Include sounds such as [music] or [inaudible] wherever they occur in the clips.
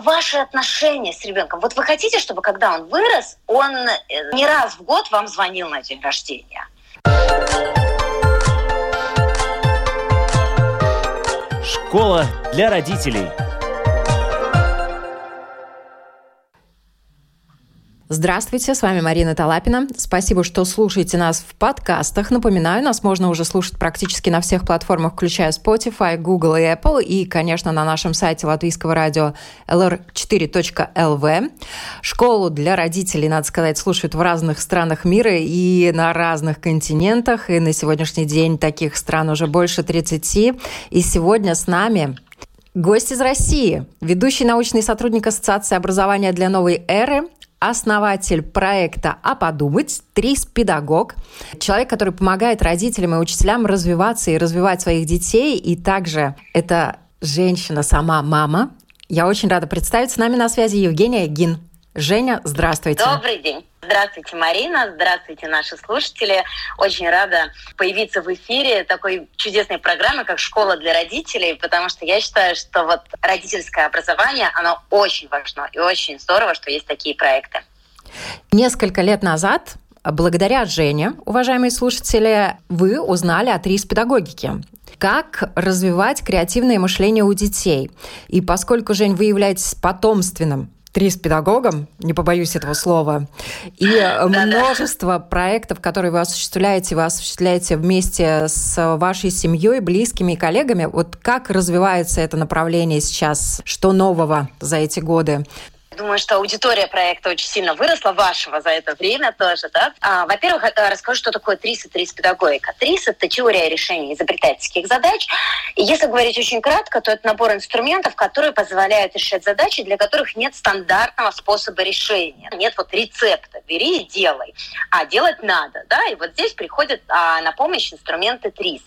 ваши отношения с ребенком. Вот вы хотите, чтобы когда он вырос, он э, не раз в год вам звонил на день рождения? Школа для родителей. Здравствуйте, с вами Марина Талапина. Спасибо, что слушаете нас в подкастах. Напоминаю, нас можно уже слушать практически на всех платформах, включая Spotify, Google и Apple, и, конечно, на нашем сайте латвийского радио lr4.lv. Школу для родителей, надо сказать, слушают в разных странах мира и на разных континентах, и на сегодняшний день таких стран уже больше 30. И сегодня с нами Гость из России, ведущий научный сотрудник Ассоциации образования для новой эры, основатель проекта «А подумать», трис-педагог, человек, который помогает родителям и учителям развиваться и развивать своих детей, и также это женщина сама мама. Я очень рада представить с нами на связи Евгения Гин. Женя, здравствуйте. Добрый день. Здравствуйте, Марина. Здравствуйте, наши слушатели. Очень рада появиться в эфире такой чудесной программы, как «Школа для родителей», потому что я считаю, что вот родительское образование, оно очень важно и очень здорово, что есть такие проекты. Несколько лет назад Благодаря Жене, уважаемые слушатели, вы узнали о ТРИС педагогике как развивать креативное мышление у детей. И поскольку, Жень, вы являетесь потомственным три с педагогом, не побоюсь этого слова, и множество проектов, которые вы осуществляете, вы осуществляете вместе с вашей семьей, близкими и коллегами. Вот как развивается это направление сейчас? Что нового за эти годы? Думаю, что аудитория проекта очень сильно выросла, вашего за это время тоже, да. А, во-первых, э, расскажу, что такое ТРИС и ТРИС педагогика. ТРИС – это теория решения изобретательских задач. И если говорить очень кратко, то это набор инструментов, которые позволяют решать задачи, для которых нет стандартного способа решения. Нет вот рецепта, бери и делай. А делать надо, да, и вот здесь приходят а, на помощь инструменты ТРИС.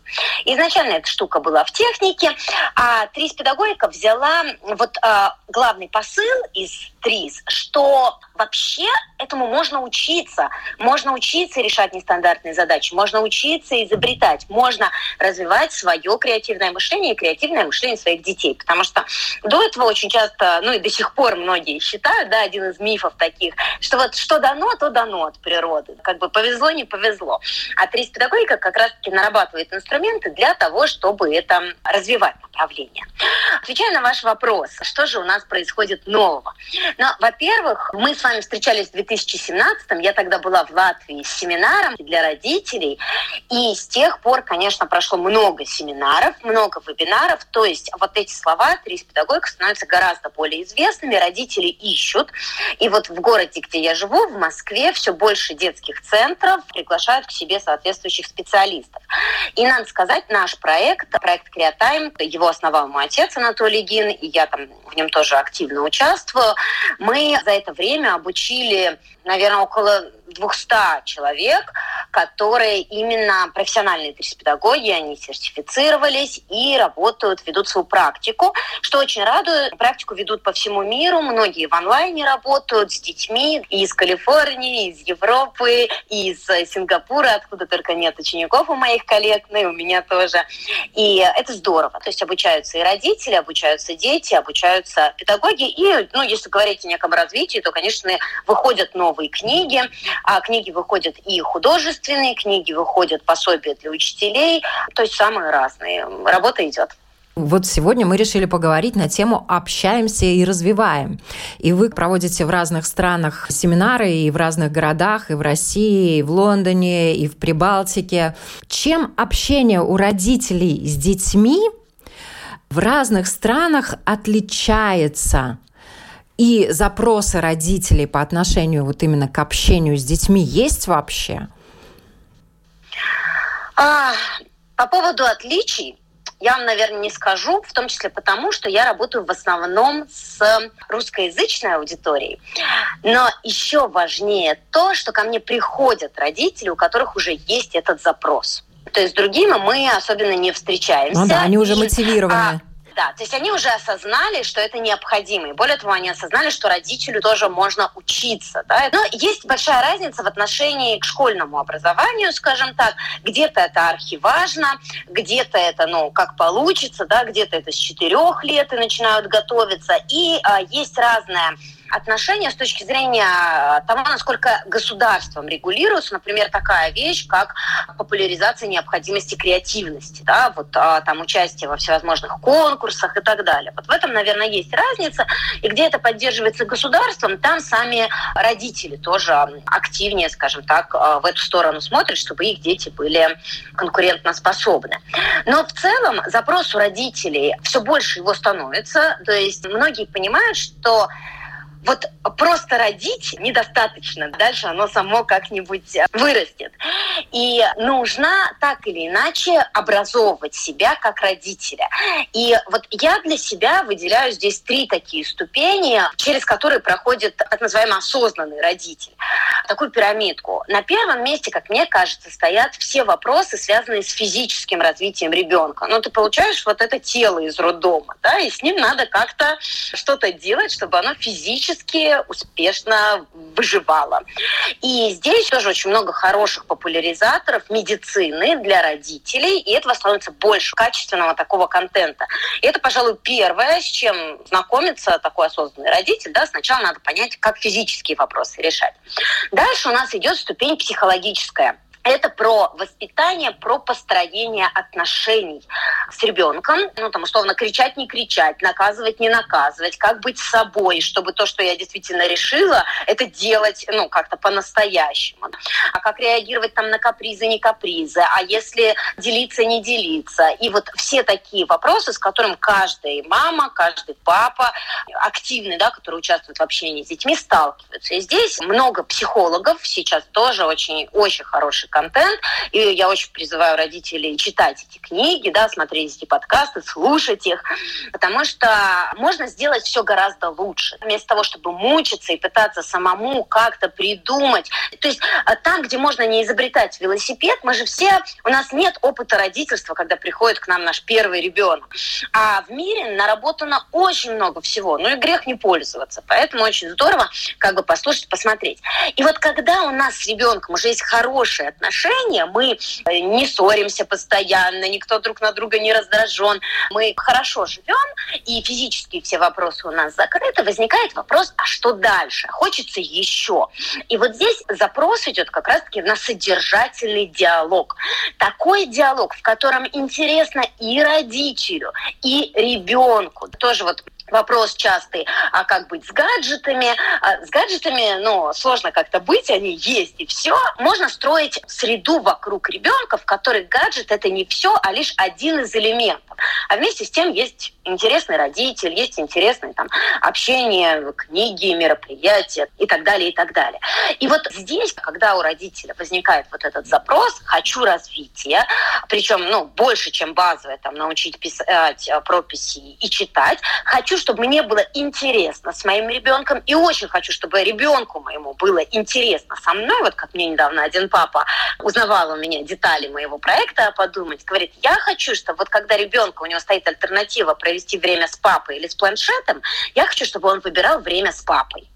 Изначально эта штука была в технике, а ТРИС педагогика взяла вот а, главный посыл из ТРИС, что вообще этому можно учиться. Можно учиться решать нестандартные задачи, можно учиться изобретать, можно развивать свое креативное мышление и креативное мышление своих детей. Потому что до этого очень часто, ну и до сих пор многие считают, да, один из мифов таких, что вот что дано, то дано от природы. Как бы повезло, не повезло. А ТРИС педагогика как раз-таки нарабатывает инструменты для того, чтобы это развивать направление. Отвечая на ваш вопрос, что же у нас происходит нового? Ну, во-первых, мы с вами встречались в 2017 м я тогда была в Латвии с семинаром для родителей, и с тех пор, конечно, прошло много семинаров, много вебинаров, то есть вот эти слова «трис педагогика» становятся гораздо более известными, родители ищут, и вот в городе, где я живу, в Москве, все больше детских центров приглашают к себе соответствующих специалистов. И надо сказать, наш проект, проект Креатайм, его основал мой отец Анатолий Гин, и я там в нем тоже активно участвую. Мы за это время обучили, наверное, около 200 человек, которые именно профессиональные педагоги, они сертифицировались и работают, ведут свою практику, что очень радует. Практику ведут по всему миру, многие в онлайне работают с детьми из Калифорнии, из Европы, из Сингапура, откуда только нет учеников у моих коллег, ну и у меня тоже. И это здорово. То есть обучаются и родители, обучаются дети, обучаются педагоги. И, ну, если говорить о неком развитии, то, конечно, выходят новые книги, а книги выходят и художественные, книги выходят пособия для учителей, то есть самые разные. Работа идет. Вот сегодня мы решили поговорить на тему «Общаемся и развиваем». И вы проводите в разных странах семинары и в разных городах, и в России, и в Лондоне, и в Прибалтике. Чем общение у родителей с детьми в разных странах отличается? И запросы родителей по отношению вот именно к общению с детьми есть вообще? А, по поводу отличий я вам, наверное, не скажу, в том числе потому, что я работаю в основном с русскоязычной аудиторией. Но еще важнее то, что ко мне приходят родители, у которых уже есть этот запрос. То есть с другими мы особенно не встречаемся. Ну да, они уже мотивированы. А, Да, то есть они уже осознали, что это необходимо. И более того, они осознали, что родителю тоже можно учиться. Да? Но есть большая разница в отношении к школьному образованию, скажем так. Где-то это архиважно, где-то это, ну, как получится, да, где-то это с четырех лет и начинают готовиться. И а, есть разная отношения с точки зрения э, того, насколько государством регулируется, например, такая вещь, как популяризация необходимости креативности, да, вот а, там участие во всевозможных конкурсах и так далее. Вот в этом, наверное, есть разница. И где это поддерживается государством, там сами родители тоже активнее, скажем так, э, в эту сторону смотрят, чтобы их дети были конкурентоспособны. Но в целом запрос у родителей все больше его становится. То есть многие понимают, что вот просто родить недостаточно. Дальше оно само как-нибудь э, вырастет. И нужно так или иначе образовывать себя как родителя. И вот я для себя выделяю здесь три такие ступени, через которые проходит так называемый осознанный родитель. Такую пирамидку. На первом месте, как мне кажется, стоят все вопросы, связанные с физическим развитием ребенка. Ну, ты получаешь вот это тело из роддома, да, и с ним надо как-то что-то делать, чтобы оно физически физически успешно выживала. И здесь тоже очень много хороших популяризаторов медицины для родителей, и этого становится больше качественного такого контента. И это, пожалуй, первое, с чем знакомится такой осознанный родитель. Да, сначала надо понять, как физические вопросы решать. Дальше у нас идет ступень психологическая. Это про воспитание, про построение отношений с ребенком. Ну, там, условно, кричать, не кричать, наказывать, не наказывать, как быть собой, чтобы то, что я действительно решила, это делать, ну, как-то по-настоящему. А как реагировать там на капризы, не капризы, а если делиться, не делиться. И вот все такие вопросы, с которыми каждая мама, каждый папа активный, да, который участвует в общении с детьми, сталкиваются. И здесь много психологов, сейчас тоже очень, очень хороший контент. И я очень призываю родителей читать эти книги, да, смотреть эти подкасты, слушать их, потому что можно сделать все гораздо лучше. Вместо того, чтобы мучиться и пытаться самому как-то придумать. То есть а, там, где можно не изобретать велосипед, мы же все, у нас нет опыта родительства, когда приходит к нам наш первый ребенок. А в мире наработано очень много всего. Ну и грех не пользоваться. Поэтому очень здорово как бы послушать, посмотреть. И вот когда у нас с ребенком уже есть хорошие отношения, мы э, не ссоримся постоянно, никто друг на друга не раздражен, мы хорошо живем, и физически все вопросы у нас закрыты, возникает вопрос, а что дальше? Хочется еще. И вот здесь запрос идет как раз-таки на содержательный диалог. Такой диалог, в котором интересно и родителю, и ребенку. Тоже вот вопрос частый, а как быть с гаджетами? А с гаджетами, ну, сложно как-то быть, они есть и все. Можно строить среду вокруг ребенка, в которой гаджет это не все, а лишь один из элементов. А вместе с тем есть интересный родитель, есть интересное там общение, книги, мероприятия и так далее, и так далее. И вот здесь, когда у родителя возникает вот этот запрос «хочу развития», причем, ну, больше, чем базовое, там, научить писать э, прописи и читать, хочу, чтобы мне было интересно с моим ребенком, и очень хочу, чтобы ребенку моему было интересно со мной, вот как мне недавно один папа узнавал у меня детали моего проекта подумать, говорит, я хочу, чтобы вот когда ребенка, у него стоит альтернатива провести время с папой или с планшетом, я хочу, чтобы он выбирал время с папой.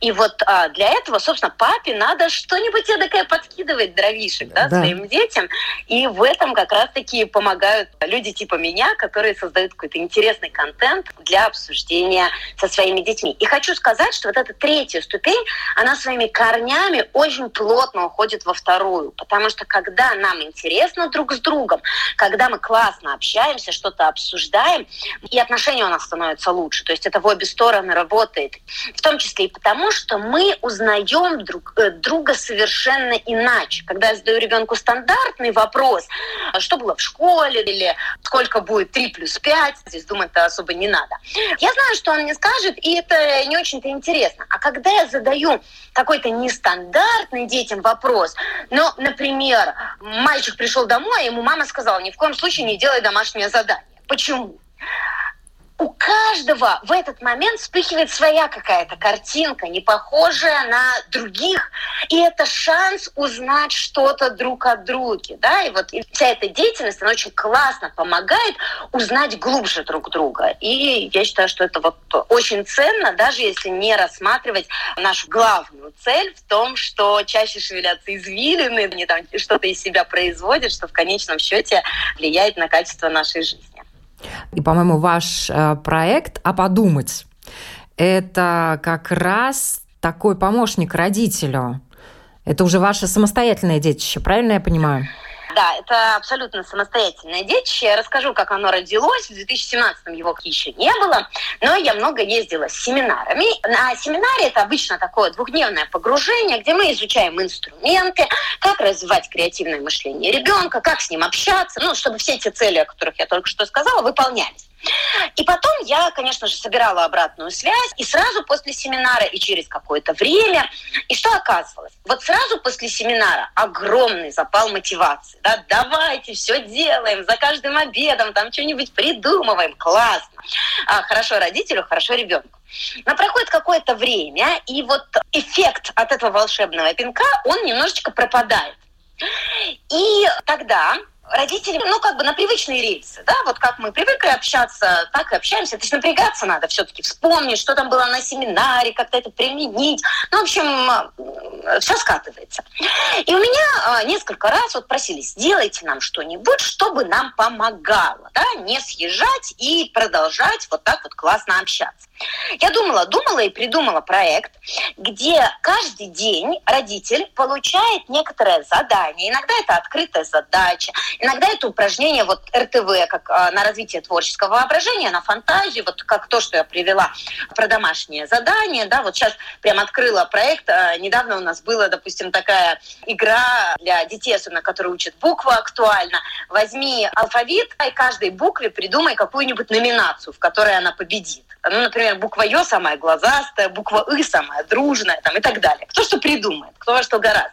И вот а, для этого, собственно, папе надо что-нибудь эдакое подкидывать дровишек да, да. своим детям. И в этом как раз-таки помогают люди типа меня, которые создают какой-то интересный контент для обсуждения со своими детьми. И хочу сказать, что вот эта третья ступень, она своими корнями очень плотно уходит во вторую. Потому что когда нам интересно друг с другом, когда мы классно общаемся, что-то обсуждаем, и отношения у нас становятся лучше. То есть это в обе стороны работает. В том числе и потому что мы узнаем друг э, друга совершенно иначе. Когда я задаю ребенку стандартный вопрос, что было в школе, или сколько будет 3 плюс 5, здесь думать-то особо не надо. Я знаю, что он мне скажет, и это не очень-то интересно. А когда я задаю какой-то нестандартный детям вопрос, ну, например, мальчик пришел домой, а ему мама сказала, ни в коем случае не делай домашнее задание. Почему? У каждого в этот момент вспыхивает своя какая-то картинка, не похожая на других, и это шанс узнать что-то друг от друга, да, и вот и вся эта деятельность, она очень классно помогает узнать глубже друг друга, и я считаю, что это вот очень ценно, даже если не рассматривать нашу главную цель в том, что чаще шевелятся извилины, не там что-то из себя производят, что в конечном счете влияет на качество нашей жизни. И, по-моему, ваш э, проект «А подумать» – это как раз такой помощник родителю. Это уже ваше самостоятельное детище, правильно я понимаю? Да, это абсолютно самостоятельное детище. Я расскажу, как оно родилось. В 2017-м его еще не было, но я много ездила с семинарами. На семинаре это обычно такое двухдневное погружение, где мы изучаем инструменты, как развивать креативное мышление ребенка, как с ним общаться, ну, чтобы все эти цели, о которых я только что сказала, выполнялись. И потом я, конечно же, собирала обратную связь, и сразу после семинара, и через какое-то время. И что оказывалось? Вот сразу после семинара огромный запал мотивации. Да? Давайте, все делаем, за каждым обедом там что-нибудь придумываем. Классно. А, хорошо родителю, хорошо ребенку. Но проходит какое-то время, и вот эффект от этого волшебного пинка, он немножечко пропадает. И тогда родители, ну, как бы на привычные рельсы, да, вот как мы привыкли общаться, так и общаемся. Это же напрягаться надо все-таки, вспомнить, что там было на семинаре, как-то это применить. Ну, в общем, все скатывается. И у меня а, несколько раз вот просили, сделайте нам что-нибудь, чтобы нам помогало, да, не съезжать и продолжать вот так вот классно общаться. Я думала, думала и придумала проект, где каждый день родитель получает некоторое задание. Иногда это открытая задача, иногда это упражнение вот РТВ, как а, на развитие творческого воображения, на фантазию, вот как то, что я привела про домашнее задание. Да, вот сейчас прям открыла проект. А, недавно у нас была, допустим, такая игра для детей, особенно которые учат буквы актуально. Возьми алфавит и каждой букве придумай какую-нибудь номинацию, в которой она победит. Ну, например, буква Ё самая глазастая, буква И самая дружная там, и так далее. Кто что придумает, кто во что гораздо.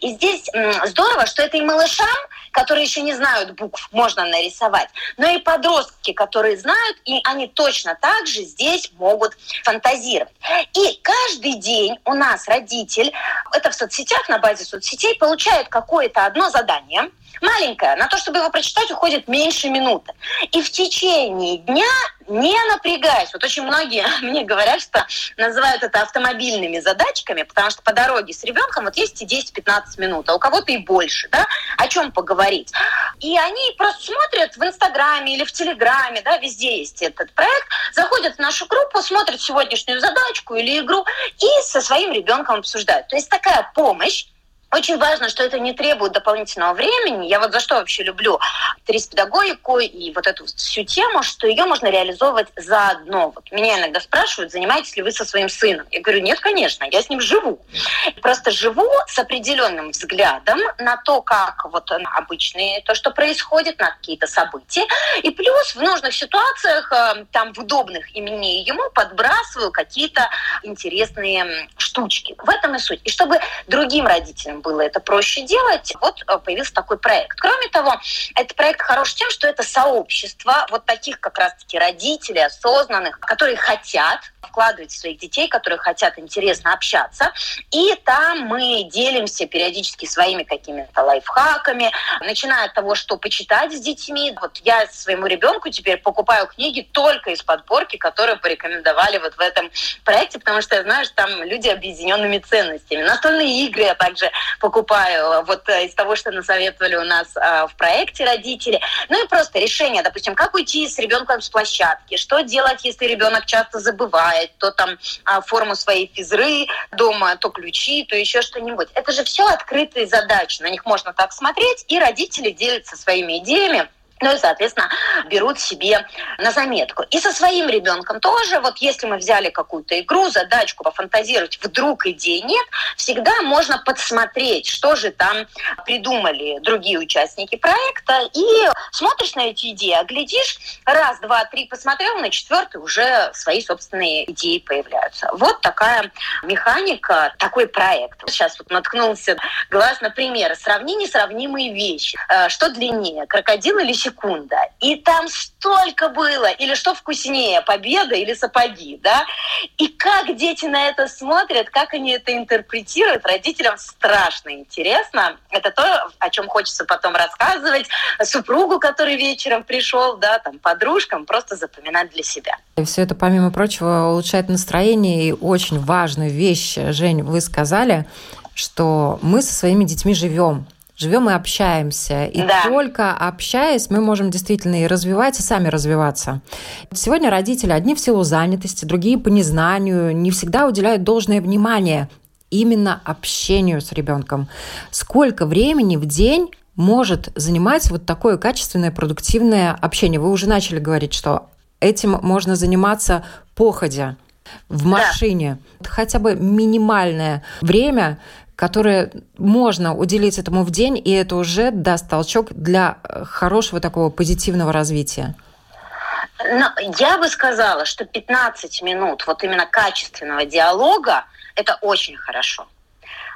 И здесь здорово, что это и малышам, которые еще не знают букв, можно нарисовать, но и подростки, которые знают, и они точно так же здесь могут фантазировать. И каждый день у нас родитель, это в соцсетях, на базе соцсетей, получает какое-то одно задание – маленькая. На то, чтобы его прочитать, уходит меньше минуты. И в течение дня не напрягаясь. Вот очень многие [laughs] мне говорят, что называют это автомобильными задачками, потому что по дороге с ребенком вот есть и 10-15 минут, а у кого-то и больше, да, о чем поговорить. И они просто смотрят в Инстаграме или в Телеграме, да, везде есть этот проект, заходят в нашу группу, смотрят сегодняшнюю задачку или игру и со своим ребенком обсуждают. То есть такая помощь, очень важно, что это не требует дополнительного времени. Я вот за что вообще люблю трис-педагогику и вот эту всю тему, что ее можно реализовывать заодно. Вот меня иногда спрашивают, занимаетесь ли вы со своим сыном? Я говорю, нет, конечно, я с ним живу. Просто живу с определенным взглядом на то, как вот обычные, то, что происходит, на какие-то события. И плюс в нужных ситуациях, э, там, в удобных и ему подбрасываю какие-то интересные штучки. В этом и суть. И чтобы другим родителям было это проще делать, вот э, появился такой проект. Кроме того, этот проект хорош тем, что это сообщество вот таких как раз-таки родителей осознанных, которые хотят вкладывать своих детей, которые хотят интересно общаться. И там мы делимся периодически своими какими-то лайфхаками, начиная от того, что почитать с детьми. Вот я своему ребенку теперь покупаю книги только из подборки, которые порекомендовали вот в этом проекте, потому что я знаю, что там люди объединенными ценностями. Настольные игры я также покупаю вот э, из того, что насоветовали у нас э, в проекте родители. Ну и просто решение, допустим, как уйти с ребенком с площадки, что делать, если ребенок часто забывает, то там форму своей физры дома, то ключи, то еще что-нибудь. Это же все открытые задачи, на них можно так смотреть, и родители делятся своими идеями ну и, соответственно, берут себе на заметку. И со своим ребенком тоже, вот если мы взяли какую-то игру, задачку, пофантазировать, вдруг идей нет, всегда можно подсмотреть, что же там придумали другие участники проекта, и смотришь на эти идеи, а глядишь, раз, два, три посмотрел, на четвертый уже свои собственные идеи появляются. Вот такая механика, такой проект. Сейчас вот наткнулся глаз на примеры. Сравни несравнимые вещи. Э, что длиннее, крокодил или секунда. И там столько было. Или что вкуснее, победа или сапоги, да? И как дети на это смотрят, как они это интерпретируют, родителям страшно интересно. Это то, о чем хочется потом рассказывать супругу, который вечером пришел, да, там, подружкам, просто запоминать для себя. И все это, помимо прочего, улучшает настроение. И очень важная вещь, Жень, вы сказали, что мы со своими детьми живем живем и общаемся. И да. только общаясь, мы можем действительно и развивать, и сами развиваться. Сегодня родители одни в силу занятости, другие по незнанию, не всегда уделяют должное внимание именно общению с ребенком. Сколько времени в день может занимать вот такое качественное, продуктивное общение? Вы уже начали говорить, что этим можно заниматься походя в машине. Да. Хотя бы минимальное время которое можно уделить этому в день, и это уже даст толчок для э, хорошего такого позитивного развития? Но я бы сказала, что 15 минут вот именно качественного диалога – это очень хорошо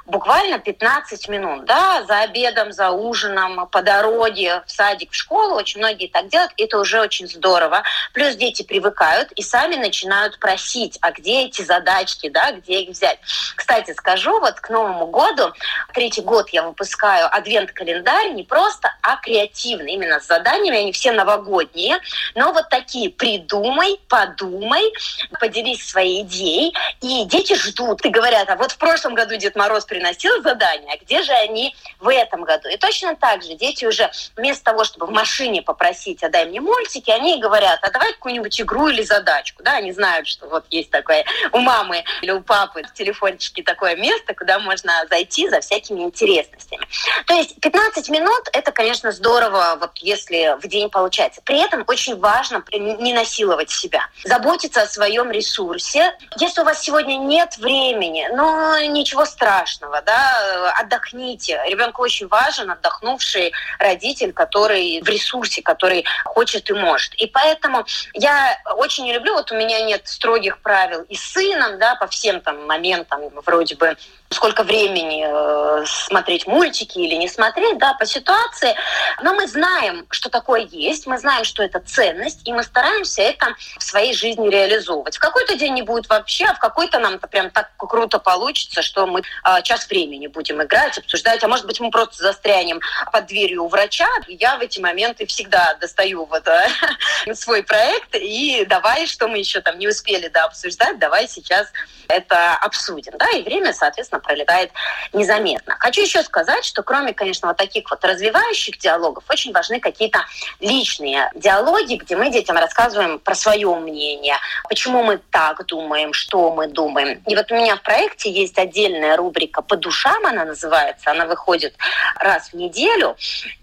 буквально 15 минут, да, за обедом, за ужином, по дороге, в садик, в школу. Очень многие так делают, это уже очень здорово. Плюс дети привыкают и сами начинают просить, а где эти задачки, да, где их взять. Кстати, скажу, вот к Новому году, третий год я выпускаю адвент-календарь не просто, а креативный, именно с заданиями, они все новогодние, но вот такие придумай, подумай, поделись своей идеей, и дети ждут и говорят, а вот в прошлом году Дед Мороз приносил задания, а где же они в этом году. И точно так же дети уже вместо того, чтобы в машине попросить, а дай мне мультики, они говорят, а давай какую-нибудь игру или задачку. Да, они знают, что вот есть такое у мамы или у папы в телефончике такое место, куда можно зайти за всякими интересностями. То есть 15 минут – это, конечно, здорово, вот если в день получается. При этом очень важно не насиловать себя, заботиться о своем ресурсе. Если у вас сегодня нет времени, но ничего страшного, страшного, да, отдохните. Ребенку очень важен отдохнувший родитель, который в ресурсе, который хочет и может. И поэтому я очень не люблю, вот у меня нет строгих правил и с сыном, да, по всем там моментам, вроде бы сколько времени э, смотреть мультики или не смотреть, да, по ситуации. Но мы знаем, что такое есть, мы знаем, что это ценность, и мы стараемся это в своей жизни реализовывать. В какой-то день не будет вообще, а в какой-то нам прям так круто получится, что мы э, час времени будем играть, обсуждать, а может быть мы просто застрянем под дверью у врача. Я в эти моменты всегда достаю вот э, [laughs] свой проект и давай, что мы еще там не успели да, обсуждать, давай сейчас это обсудим. Да, и время, соответственно, совершенно пролетает незаметно. Хочу еще сказать, что кроме, конечно, вот таких вот развивающих диалогов, очень важны какие-то личные диалоги, где мы детям рассказываем про свое мнение, почему мы так думаем, что мы думаем. И вот у меня в проекте есть отдельная рубрика «По душам» она называется, она выходит раз в неделю.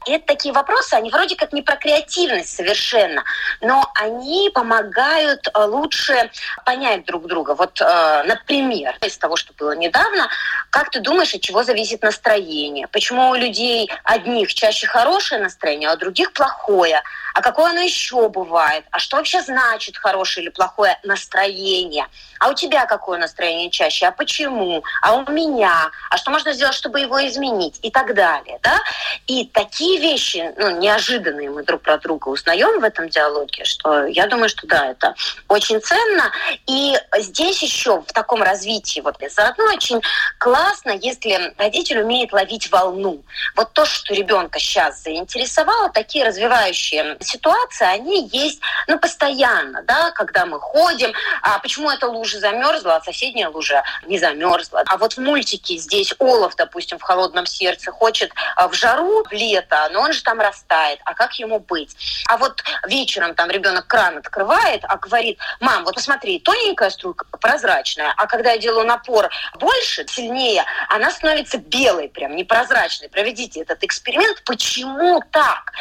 И это такие вопросы, они вроде как не про креативность совершенно, но они помогают э, лучше понять друг друга. Вот, э, например, из того, что было недавно, как ты думаешь, от чего зависит настроение? Почему у людей одних чаще хорошее настроение, а у других плохое? А какое оно еще бывает? А что вообще значит хорошее или плохое настроение? А у тебя какое настроение чаще? А почему? А у меня? А что можно сделать, чтобы его изменить? И так далее. Да? И такие вещи, ну, неожиданные мы друг про друга узнаем в этом диалоге, что я думаю, что да, это очень ценно. И здесь еще в таком развитии, вот заодно очень классно, если родитель умеет ловить волну. Вот то, что ребенка сейчас заинтересовало, такие развивающие ситуации, они есть ну, постоянно, да, когда мы ходим. А почему эта лужа замерзла, а соседняя лужа не замерзла? А вот в мультике здесь Олаф, допустим, в «Холодном сердце» хочет а, в жару, в лето, но он же там растает. А как ему быть? А вот вечером там ребенок кран открывает, а говорит, мам, вот посмотри, тоненькая струйка, прозрачная, а когда я делаю напор больше, сильнее, она становится белой, прям непрозрачной. Проведите этот эксперимент. Почему так?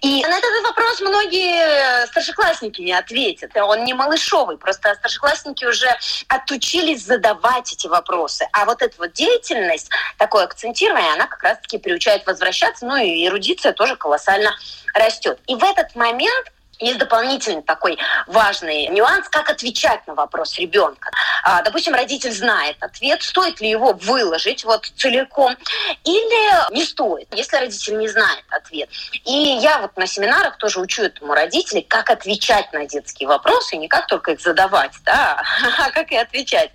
И на этот вопрос многие старшеклассники не ответят. Он не малышовый, просто старшеклассники уже отучились задавать эти вопросы. А вот эта вот деятельность, такое акцентирование, она как раз-таки приучает возвращаться, ну и эрудиция тоже колоссально растет. И в этот момент есть дополнительный такой важный нюанс, как отвечать на вопрос ребенка. А, допустим, родитель знает ответ, стоит ли его выложить вот целиком или не стоит, если родитель не знает ответ. И я вот на семинарах тоже учу этому родителей, как отвечать на детские вопросы, не как только их задавать, да, [laughs] а как и отвечать.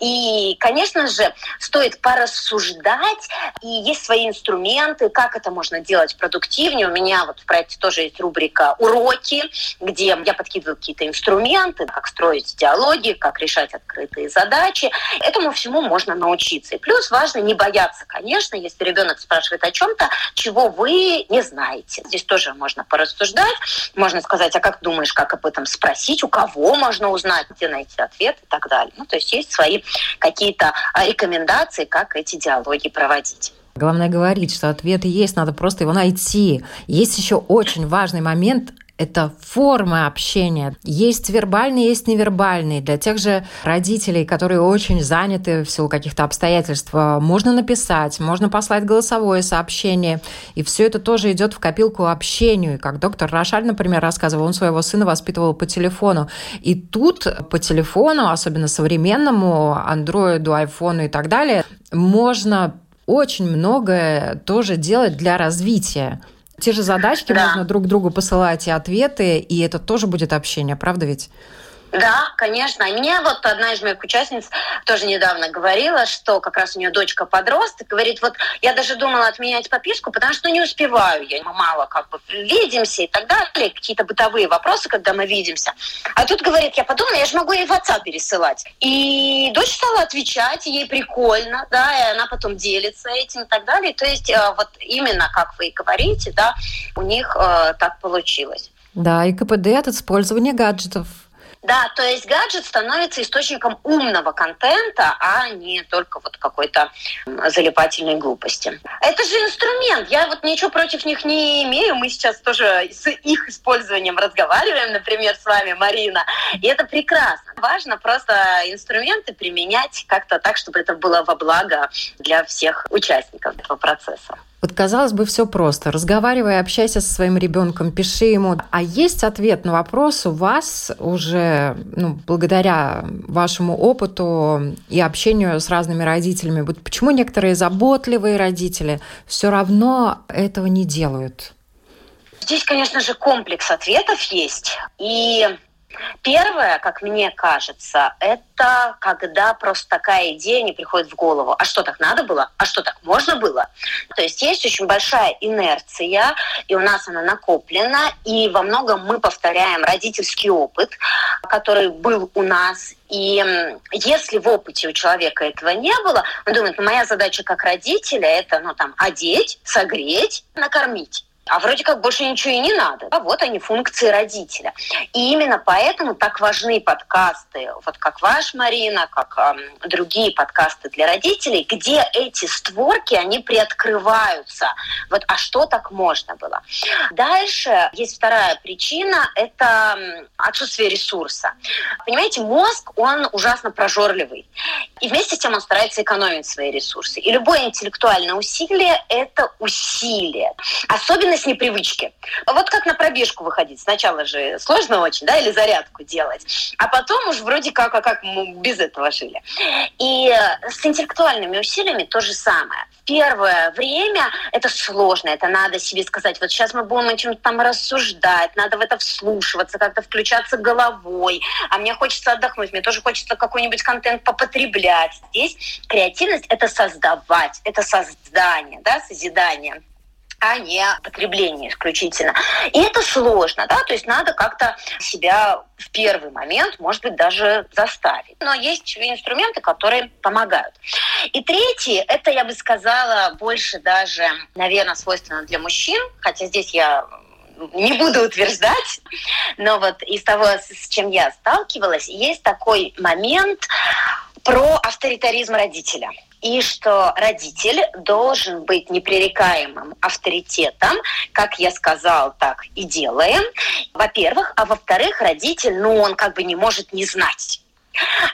И, конечно же, стоит порассуждать, и есть свои инструменты, как это можно делать продуктивнее. У меня вот в проекте тоже есть рубрика «Уроки», уроки, где я подкидываю какие-то инструменты, как строить диалоги, как решать открытые задачи. Этому всему можно научиться. И плюс важно не бояться, конечно, если ребенок спрашивает о чем-то, чего вы не знаете. Здесь тоже можно порассуждать, можно сказать, а как думаешь, как об этом спросить, у кого можно узнать, где найти ответ и так далее. Ну, то есть есть свои какие-то а, рекомендации, как эти диалоги проводить. Главное говорить, что ответы есть, надо просто его найти. Есть еще очень важный момент это формы общения. Есть вербальные, есть невербальные. Для тех же родителей, которые очень заняты в силу каких-то обстоятельств, можно написать, можно послать голосовое сообщение. И все это тоже идет в копилку общению. И как доктор Рошаль, например, рассказывал, он своего сына воспитывал по телефону. И тут по телефону, особенно современному, андроиду, айфону и так далее, можно очень многое тоже делать для развития. Те же задачки да. можно друг другу посылать и ответы, и это тоже будет общение, правда ведь? Да, конечно. Мне вот одна из моих участниц тоже недавно говорила, что как раз у нее дочка подросток, говорит, вот я даже думала отменять подписку, потому что не успеваю, я мало как бы видимся и так далее, какие-то бытовые вопросы, когда мы видимся. А тут говорит, я подумала, я же могу ей в WhatsApp пересылать. И дочь стала отвечать, ей прикольно, да, и она потом делится этим и так далее. То есть э, вот именно, как вы и говорите, да, у них э, так получилось. Да, и КПД от использования гаджетов да, то есть гаджет становится источником умного контента, а не только вот какой-то залипательной глупости. Это же инструмент. Я вот ничего против них не имею. Мы сейчас тоже с их использованием разговариваем, например, с вами, Марина. И это прекрасно. Важно просто инструменты применять как-то так, чтобы это было во благо для всех участников этого процесса. Вот казалось бы, все просто. Разговаривай, общайся со своим ребенком, пиши ему. А есть ответ на вопрос у вас уже, ну, благодаря вашему опыту и общению с разными родителями. Вот почему некоторые заботливые родители все равно этого не делают? Здесь, конечно же, комплекс ответов есть. И Первое, как мне кажется, это когда просто такая идея не приходит в голову. А что так надо было? А что так можно было? То есть есть очень большая инерция, и у нас она накоплена, и во многом мы повторяем родительский опыт, который был у нас. И если в опыте у человека этого не было, он думает, ну, моя задача как родителя это ну, там, одеть, согреть, накормить. А вроде как больше ничего и не надо. А вот они, функции родителя. И именно поэтому так важны подкасты, вот как ваш, Марина, как э, другие подкасты для родителей, где эти створки, они приоткрываются. Вот, а что так можно было? Дальше есть вторая причина, это отсутствие ресурса. Понимаете, мозг, он ужасно прожорливый. И вместе с тем он старается экономить свои ресурсы. И любое интеллектуальное усилие – это усилие. Особенно с непривычки. Вот как на пробежку выходить. Сначала же сложно очень, да, или зарядку делать. А потом уж вроде как, а как мы без этого жили. И с интеллектуальными усилиями то же самое. Первое время это сложно, это надо себе сказать, вот сейчас мы будем о чем-то там рассуждать, надо в это вслушиваться, как-то включаться головой, а мне хочется отдохнуть, мне тоже хочется какой-нибудь контент попотреблять. Здесь креативность — это создавать, это создание, да, созидание а не потребление исключительно. И это сложно, да, то есть надо как-то себя в первый момент, может быть, даже заставить. Но есть инструменты, которые помогают. И третий, это, я бы сказала, больше даже, наверное, свойственно для мужчин, хотя здесь я не буду утверждать, но вот из того, с чем я сталкивалась, есть такой момент про авторитаризм родителя и что родитель должен быть непререкаемым авторитетом, как я сказал, так и делаем, во-первых, а во-вторых, родитель, ну, он как бы не может не знать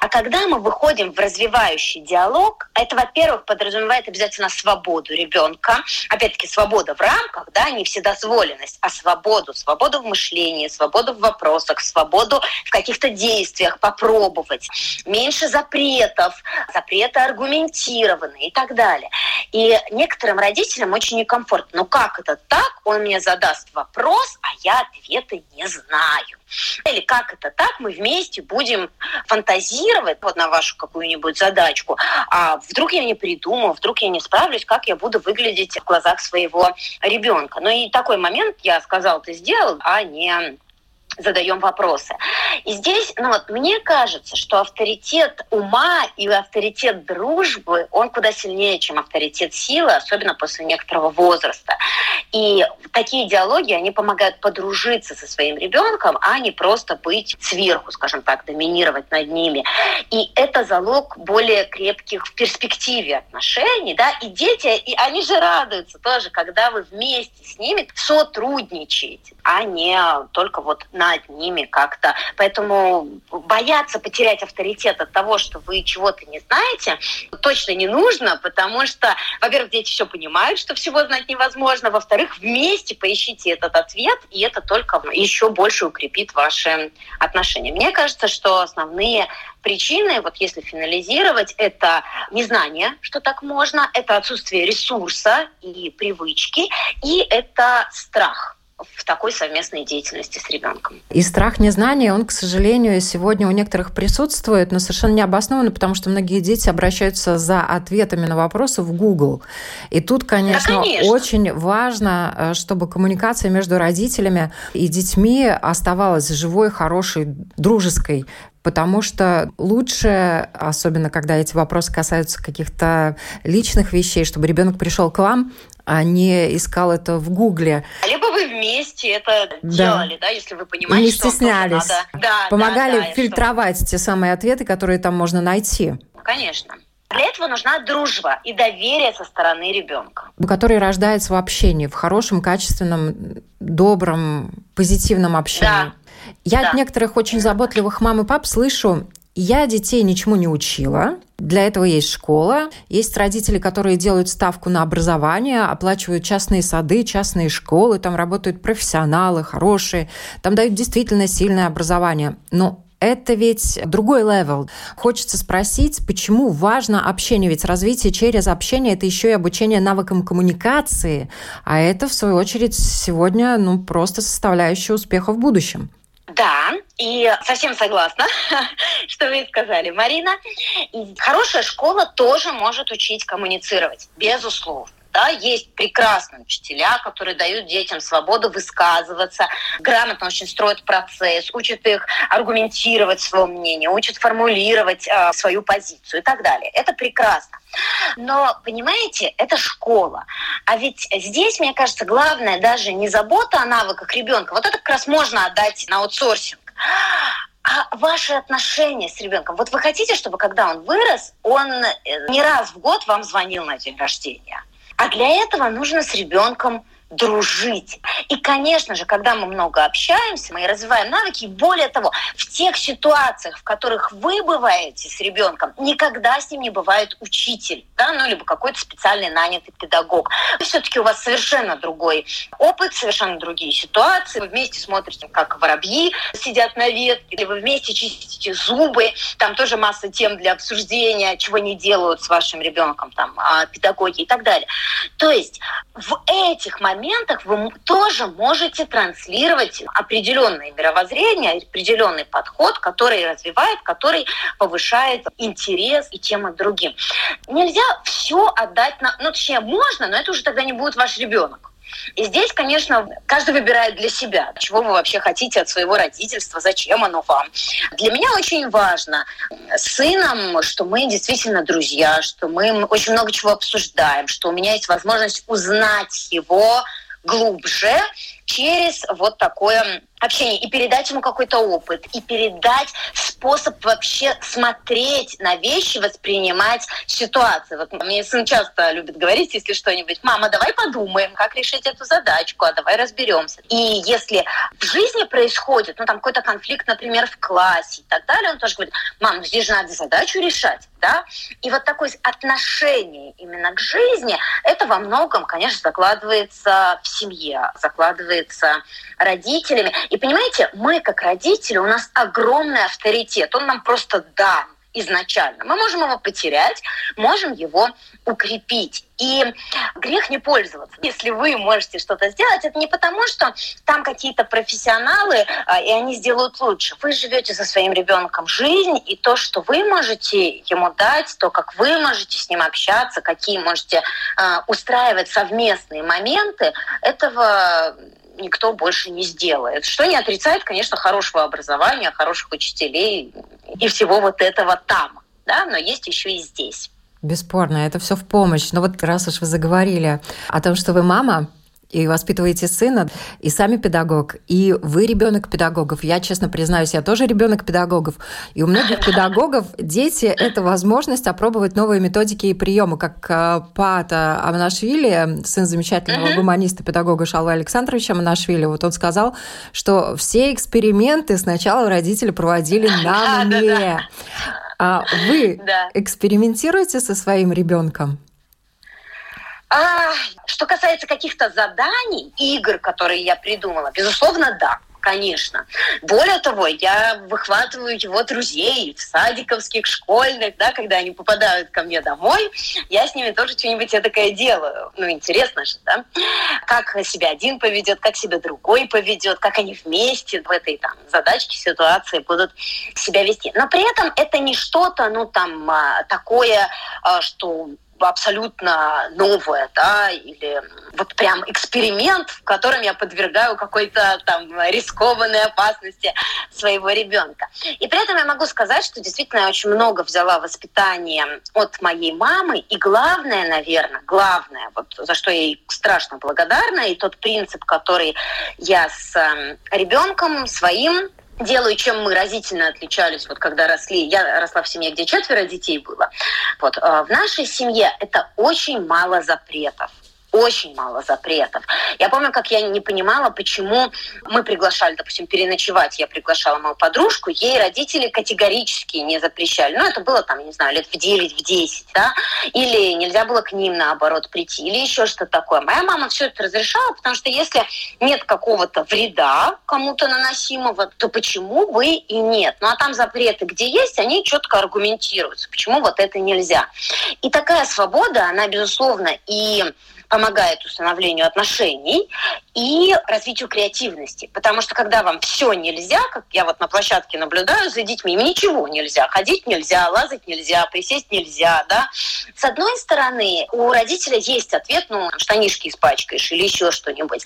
А когда мы выходим в развивающий диалог, это, во-первых, подразумевает обязательно свободу ребенка. Опять-таки, свобода в рамках, да, не вседозволенность, а свободу. Свободу в мышлении, свободу в вопросах, свободу в каких-то действиях попробовать. Меньше запретов, запреты аргументированные и так далее. И некоторым родителям очень некомфортно. Ну как это так? Он мне задаст вопрос, а я ответа не знаю. Или как это так, мы вместе будем фантазировать вот на вашу какую-нибудь задачку, а вдруг я не придумаю, вдруг я не справлюсь, как я буду выглядеть в глазах своего ребенка. Но и такой момент я сказал, ты сделал, а не задаем вопросы. И здесь, ну вот, мне кажется, что авторитет ума и авторитет дружбы, он куда сильнее, чем авторитет силы, особенно после некоторого возраста. И такие диалоги, они помогают подружиться со своим ребенком, а не просто быть сверху, скажем так, доминировать над ними. И это залог более крепких в перспективе отношений, да, и дети, и они же радуются тоже, когда вы вместе с ними сотрудничаете, а не только вот над ними как-то. Поэтому бояться потерять авторитет от того, что вы чего-то не знаете, точно не нужно, потому что, во-первых, дети все понимают, что всего знать невозможно, во-вторых, вместе поищите этот ответ, и это только еще больше укрепит ваши отношения. Мне кажется, что основные причины, вот если финализировать, это незнание, что так можно, это отсутствие ресурса и привычки, и это страх в такой совместной деятельности с ребенком. И страх незнания, он, к сожалению, сегодня у некоторых присутствует, но совершенно необоснованно, потому что многие дети обращаются за ответами на вопросы в Google. И тут, конечно, да, конечно. очень важно, э, чтобы коммуникация между родителями и детьми оставалась живой, хорошей, дружеской, потому что лучше, особенно когда эти вопросы касаются каких-то личных вещей, чтобы ребенок пришел к вам, а не искал это в Гугле. Либо вы вместе это да. делали, да, если вы понимаете, не стеснялись. Что надо... да, Помогали да, да, фильтровать что... те самые ответы, которые там можно найти. Конечно. Для этого нужна дружба и доверие со стороны ребенка. Который рождается в общении, в хорошем, качественном, добром, позитивном общении. Да. Я да. от некоторых очень заботливых мам и пап слышу, я детей ничему не учила. Для этого есть школа. Есть родители, которые делают ставку на образование, оплачивают частные сады, частные школы. Там работают профессионалы хорошие. Там дают действительно сильное образование. Но это ведь другой level. Хочется спросить, почему важно общение? Ведь развитие через общение – это еще и обучение навыкам коммуникации, а это, в свою очередь, сегодня ну, просто составляющая успеха в будущем. Да, и совсем согласна, [laughs] что вы сказали, Марина. Хорошая школа тоже может учить коммуницировать, безусловно. Да, есть прекрасные учителя, которые дают детям свободу высказываться, грамотно очень строят процесс, учат их аргументировать свое мнение, учат формулировать э, свою позицию и так далее. Это прекрасно. Но, понимаете, это школа. А ведь здесь, мне кажется, главное даже не забота о навыках ребенка. Вот это как раз можно отдать на аутсорсинг а ваши отношения с ребенком. Вот вы хотите, чтобы когда он вырос, он э, не раз в год вам звонил на день рождения. А для этого нужно с ребенком дружить. И, конечно же, когда мы много общаемся, мы развиваем навыки. Более того, в тех ситуациях, в которых вы бываете с ребенком, никогда с ним не бывает учитель, да, ну, либо какой-то специальный нанятый педагог. Все-таки у вас совершенно другой опыт, совершенно другие ситуации. Вы вместе смотрите, как воробьи сидят на ветке, или вы вместе чистите зубы. Там тоже масса тем для обсуждения, чего не делают с вашим ребенком, там, педагоги и так далее. То есть в этих моментах моментах вы тоже можете транслировать определенное мировоззрение, определенный подход, который развивает, который повышает интерес и тем и другим. Нельзя все отдать на... Ну, точнее, можно, но это уже тогда не будет ваш ребенок. И здесь, конечно, каждый выбирает для себя, чего вы вообще хотите от своего родительства, зачем оно вам. Для меня очень важно с сыном, что мы действительно друзья, что мы очень много чего обсуждаем, что у меня есть возможность узнать его глубже, через вот такое общение и передать ему какой-то опыт, и передать способ вообще смотреть на вещи, воспринимать ситуации. Вот мне сын часто любит говорить, если что-нибудь, мама, давай подумаем, как решить эту задачку, а давай разберемся. И если в жизни происходит, ну там какой-то конфликт, например, в классе и так далее, он тоже говорит, мам, ну здесь же надо задачу решать, да? И вот такое отношение именно к жизни, это во многом, конечно, закладывается в семье, закладывается родителями. И понимаете, мы как родители, у нас огромный авторитет, он нам просто дан изначально. Мы можем его потерять, можем его укрепить. И грех не пользоваться. Если вы можете что-то сделать, это не потому, что там какие-то профессионалы, а, и они сделают лучше. Вы живете со своим ребенком жизнь, и то, что вы можете ему дать, то, как вы можете с ним общаться, какие можете а, устраивать совместные моменты, этого никто больше не сделает. Что не отрицает, конечно, хорошего образования, хороших учителей и всего вот этого там. Да? Но есть еще и здесь. Бесспорно, это все в помощь. Но вот раз уж вы заговорили о том, что вы мама, и воспитываете сына, и сами педагог, и вы ребенок педагогов. Я, честно признаюсь, я тоже ребенок педагогов. И у многих педагогов дети – это возможность опробовать новые методики и приемы, как э, Пата Аманашвили, сын замечательного гуманиста, педагога Шалва Александровича Аманашвили, вот он сказал, что все эксперименты сначала родители проводили [laughs] на мне. А вы экспериментируете со своим ребенком? А, что касается каких-то заданий, игр, которые я придумала, безусловно, да конечно. Более того, я выхватываю его друзей в садиковских, школьных, да, когда они попадают ко мне домой, я с ними тоже что-нибудь такое делаю. Ну, интересно же, да? Как себя один поведет, как себя другой поведет, как они вместе в этой там задачке, ситуации будут себя вести. Но при этом это не что-то, ну, там, а, такое, а, что абсолютно новое, да, или вот прям эксперимент, в котором я подвергаю какой-то там рискованной опасности своего ребенка. И при этом я могу сказать, что действительно я очень много взяла воспитания от моей мамы, и главное, наверное, главное, вот за что я ей страшно благодарна, и тот принцип, который я с эм, ребенком своим делаю, чем мы разительно отличались, вот когда росли. Я росла в семье, где четверо детей было. Вот, э, в нашей семье это очень мало запретов очень мало запретов. Я помню, как я не понимала, почему мы приглашали, допустим, переночевать. Я приглашала мою подружку, ей родители категорически не запрещали. Ну, это было там, не знаю, лет в 9, в 10, да? Или нельзя было к ним, наоборот, прийти, или еще что-то такое. Моя мама все это разрешала, потому что если нет какого-то вреда кому-то наносимого, то почему бы и нет? Ну, а там запреты, где есть, они четко аргументируются, почему вот это нельзя. И такая свобода, она, безусловно, и помогает установлению отношений и развитию креативности. Потому что когда вам все нельзя, как я вот на площадке наблюдаю за детьми, им ничего нельзя. Ходить нельзя, лазать нельзя, присесть нельзя. Да? С одной стороны, у родителя есть ответ, ну, штанишки испачкаешь или еще что-нибудь.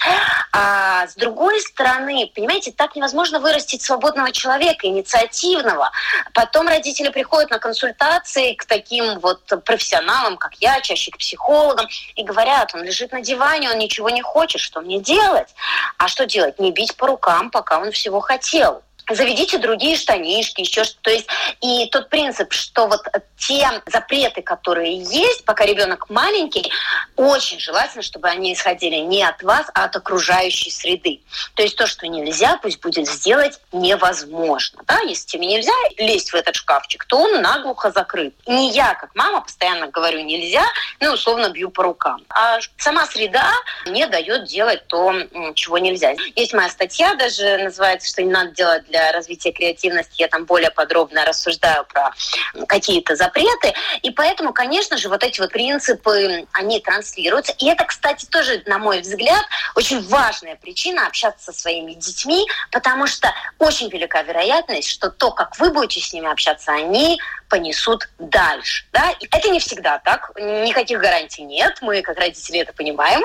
А с другой стороны, понимаете, так невозможно вырастить свободного человека, инициативного. Потом родители приходят на консультации к таким вот профессионалам, как я, чаще к психологам, и говорят, он лежит на диване, он ничего не хочет, что мне делать? А что делать? Не бить по рукам, пока он всего хотел заведите другие штанишки, еще что-то. То есть и тот принцип, что вот те запреты, которые есть, пока ребенок маленький, очень желательно, чтобы они исходили не от вас, а от окружающей среды. То есть то, что нельзя, пусть будет сделать невозможно. Да? Если тебе нельзя лезть в этот шкафчик, то он наглухо закрыт. Не я, как мама, постоянно говорю нельзя, ну, условно бью по рукам. А сама среда не дает делать то, чего нельзя. Есть моя статья даже, называется, что не надо делать для для развития креативности я там более подробно рассуждаю про какие-то запреты. И поэтому, конечно же, вот эти вот принципы, они транслируются. И это, кстати, тоже, на мой взгляд, очень важная причина общаться со своими детьми, потому что очень велика вероятность, что то, как вы будете с ними общаться, они понесут дальше. Да? И это не всегда так, никаких гарантий нет, мы как родители это понимаем,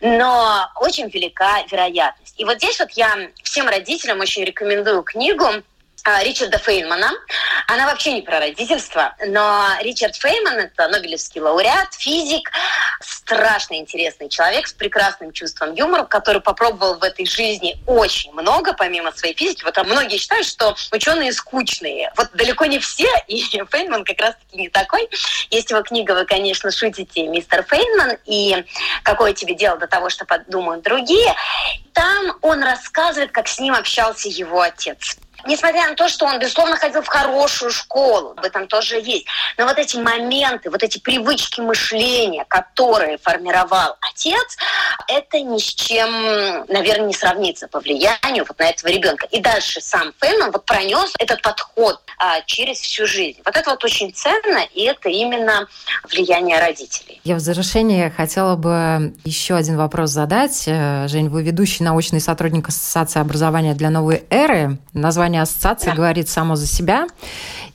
но очень велика вероятность. И вот здесь вот я всем родителям очень рекомендую книгу Ричарда Фейнмана. Она вообще не про родительство, но Ричард Фейнман – это Нобелевский лауреат, физик, страшно интересный человек с прекрасным чувством юмора, который попробовал в этой жизни очень много, помимо своей физики. Вот а многие считают, что ученые скучные. Вот далеко не все, [laughs] и Фейнман как раз-таки не такой. Есть его книга «Вы, конечно, шутите, мистер Фейнман», и «Какое тебе дело до того, что подумают другие». Там он рассказывает, как с ним общался его отец несмотря на то, что он, безусловно, ходил в хорошую школу, об этом тоже есть, но вот эти моменты, вот эти привычки мышления, которые формировал отец, это ни с чем, наверное, не сравнится по влиянию вот на этого ребенка. И дальше сам Фейнман вот пронес этот подход а, через всю жизнь. Вот это вот очень ценно, и это именно влияние родителей. Я в завершение хотела бы еще один вопрос задать. Э, Жень, вы ведущий научный сотрудник Ассоциации образования для новой эры. Название название ассоциации да. говорит само за себя.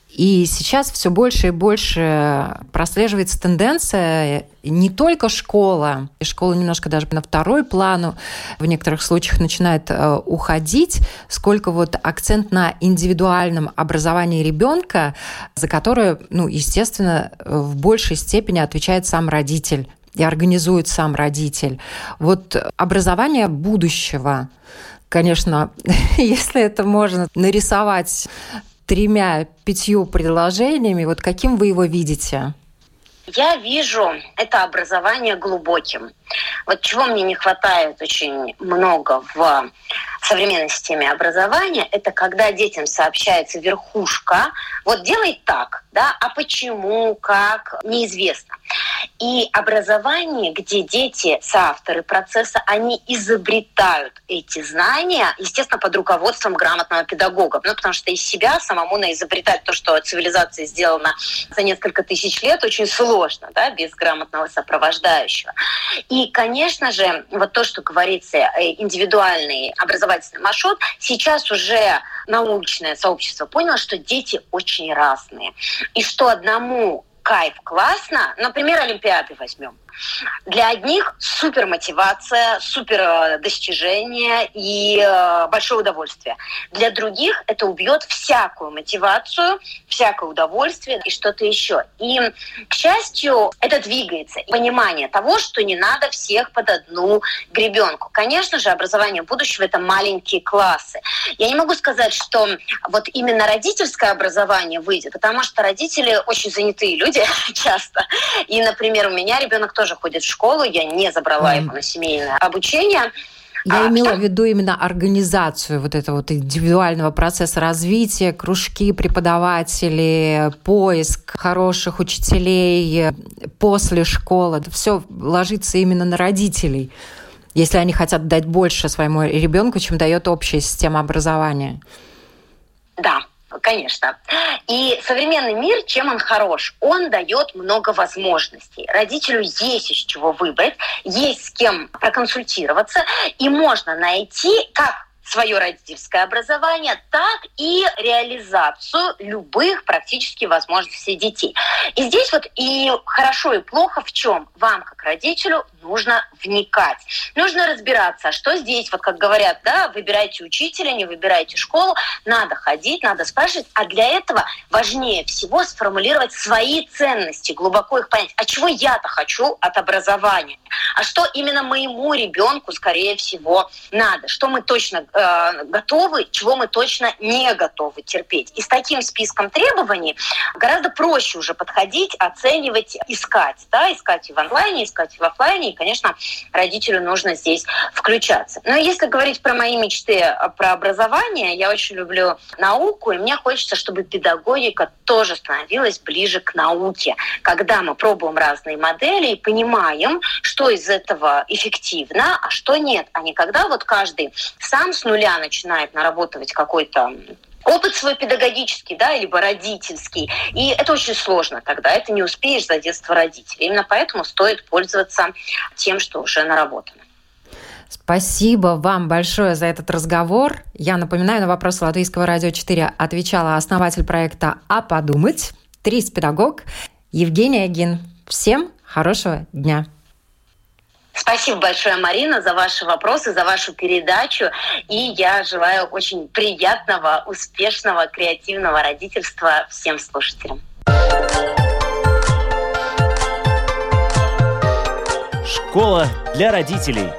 И сейчас все больше и больше прослеживается тенденция не только школа, и школа немножко даже на второй план в некоторых случаях начинает э, уходить, сколько вот акцент на индивидуальном образовании ребенка, за которое, ну, естественно, в большей степени отвечает сам родитель и организует сам родитель. Вот образование будущего, конечно, [laughs] если это можно нарисовать тремя-пятью предложениями, вот каким вы его видите? Я вижу это образование глубоким. Вот чего мне не хватает очень много в современной системе образования, это когда детям сообщается верхушка, вот делай так, да, а почему, как, неизвестно. И образование, где дети, соавторы процесса, они изобретают эти знания, естественно, под руководством грамотного педагога. Ну, потому что из себя самому на изобретать то, что цивилизация сделана за несколько тысяч лет, очень сложно, да, без грамотного сопровождающего. И, конечно же, вот то, что говорится, э, индивидуальный образовательный маршрут, сейчас уже научное сообщество поняло, что дети очень разные. И что одному кайф классно, например, Олимпиады возьмем. Для одних супер мотивация, супер э, достижение и э, большое удовольствие. Для других это убьет всякую мотивацию, всякое удовольствие и что-то еще. И, к счастью, это двигается. Понимание того, что не надо всех под одну гребенку. Конечно же, образование будущего — это маленькие классы. Я не могу сказать, что вот именно родительское образование выйдет, потому что родители очень занятые люди [laughs] часто. И, например, у меня ребенок тоже ходит в школу, я не забрала mm. его на семейное обучение. Я а, имела в виду именно организацию вот этого вот индивидуального процесса развития, кружки преподавателей, поиск хороших учителей после школы. Это все ложится именно на родителей, если они хотят дать больше своему ребенку, чем дает общая система образования. Да, Конечно. И современный мир, чем он хорош? Он дает много возможностей. Родителю есть из чего выбрать, есть с кем проконсультироваться, и можно найти, как свое родительское образование, так и реализацию любых практически возможностей детей. И здесь вот и хорошо, и плохо в чем? Вам, как родителю, нужно вникать. Нужно разбираться, что здесь, вот как говорят, да, выбирайте учителя, не выбирайте школу, надо ходить, надо спрашивать, а для этого важнее всего сформулировать свои ценности, глубоко их понять. А чего я-то хочу от образования? А что именно моему ребенку, скорее всего, надо? Что мы точно э, готовы, чего мы точно не готовы терпеть? И с таким списком требований гораздо проще уже подходить, оценивать, искать. Да? Искать и в онлайне, искать и в офлайне. И, конечно, родителю нужно здесь включаться. Но если говорить про мои мечты э, про образование, я очень люблю науку, и мне хочется, чтобы педагогика тоже становилась ближе к науке. Когда мы пробуем разные модели и понимаем, что из этого эффективно, а что нет, а не когда вот каждый сам с нуля начинает наработывать какой-то опыт свой педагогический, да, либо родительский. И это очень сложно тогда, это не успеешь за детство родителей. Именно поэтому стоит пользоваться тем, что уже наработано. Спасибо вам большое за этот разговор. Я напоминаю, на вопрос Латвийского радио 4 отвечала основатель проекта «А подумать», трис-педагог Евгения Гин. Всем хорошего дня! Спасибо большое, Марина, за ваши вопросы, за вашу передачу. И я желаю очень приятного, успешного, креативного родительства всем слушателям. Школа для родителей.